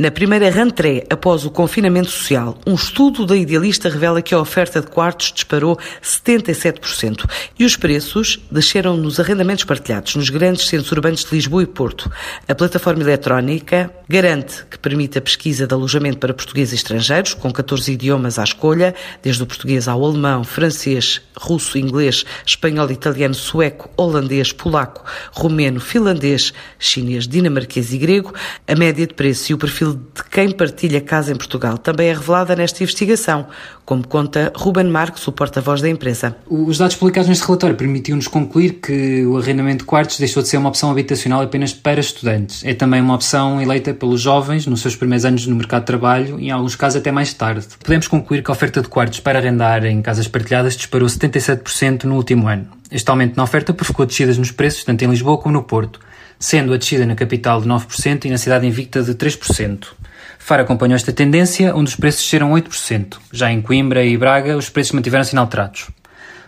Na primeira rentrée, após o confinamento social, um estudo da Idealista revela que a oferta de quartos disparou 77% e os preços desceram nos arrendamentos partilhados nos grandes centros urbanos de Lisboa e Porto. A plataforma eletrónica garante que permite a pesquisa de alojamento para portugueses e estrangeiros, com 14 idiomas à escolha, desde o português ao alemão, francês, russo, inglês, espanhol, italiano, sueco, holandês, polaco, romeno, finlandês, chinês, dinamarquês e grego. A média de preço e o perfil de quem partilha casa em Portugal também é revelada nesta investigação, como conta Ruben Marques, o porta-voz da empresa. Os dados publicados neste relatório permitiam-nos concluir que o arrendamento de quartos deixou de ser uma opção habitacional apenas para estudantes. É também uma opção eleita pelos jovens nos seus primeiros anos no mercado de trabalho e, em alguns casos, até mais tarde. Podemos concluir que a oferta de quartos para arrendar em casas partilhadas disparou 77% no último ano. Este aumento na oferta provocou descidas nos preços, tanto em Lisboa como no Porto sendo a descida na capital de 9% e na cidade invicta de 3%. Faro acompanhou esta tendência, onde os preços desceram 8%. Já em Coimbra e Braga, os preços mantiveram-se inalterados.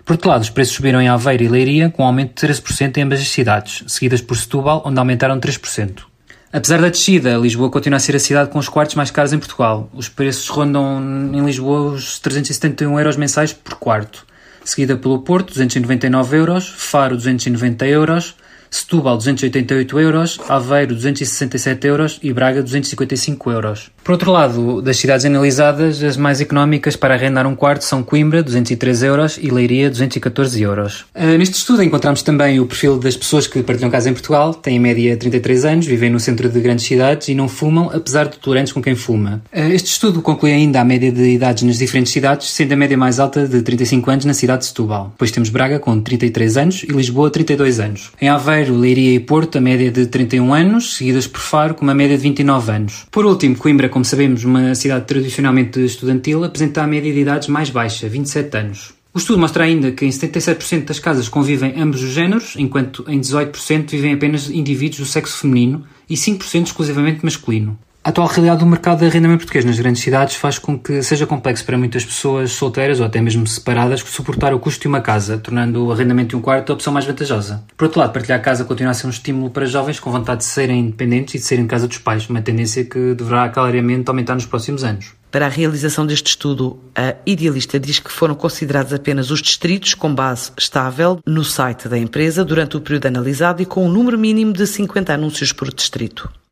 Por outro lado, os preços subiram em Aveiro e Leiria, com um aumento de 13% em ambas as cidades, seguidas por Setúbal, onde aumentaram 3%. Apesar da descida, Lisboa continua a ser a cidade com os quartos mais caros em Portugal. Os preços rondam em Lisboa os 371 euros mensais por quarto, seguida pelo Porto, 299 euros, Faro, 290 euros, Setúbal 288 euros, Aveiro 267 euros e Braga 255 euros. Por outro lado, das cidades analisadas, as mais económicas para arrendar um quarto são Coimbra 203 euros e Leiria 214 euros. Uh, neste estudo encontramos também o perfil das pessoas que partilham casa em Portugal, têm em média 33 anos, vivem no centro de grandes cidades e não fumam, apesar de tolerantes com quem fuma. Uh, este estudo conclui ainda a média de idades nas diferentes cidades, sendo a média mais alta de 35 anos na cidade de Setúbal. Depois temos Braga com 33 anos e Lisboa 32 anos. Em Aveiro Aveiro, Leiria e Porto, a média de 31 anos, seguidas por Faro, com uma média de 29 anos. Por último, Coimbra, como sabemos, uma cidade tradicionalmente estudantil, apresenta a média de idades mais baixa, 27 anos. O estudo mostra ainda que em 77% das casas convivem ambos os géneros, enquanto em 18% vivem apenas indivíduos do sexo feminino e 5% exclusivamente masculino. A atual realidade do mercado de arrendamento português nas grandes cidades faz com que seja complexo para muitas pessoas solteiras ou até mesmo separadas suportar o custo de uma casa, tornando o arrendamento de um quarto a opção mais vantajosa. Por outro lado, partilhar casa continua a ser um estímulo para jovens com vontade de serem independentes e de serem casa dos pais, uma tendência que deverá claramente aumentar nos próximos anos. Para a realização deste estudo, a Idealista diz que foram considerados apenas os distritos com base estável no site da empresa durante o período analisado e com um número mínimo de 50 anúncios por distrito.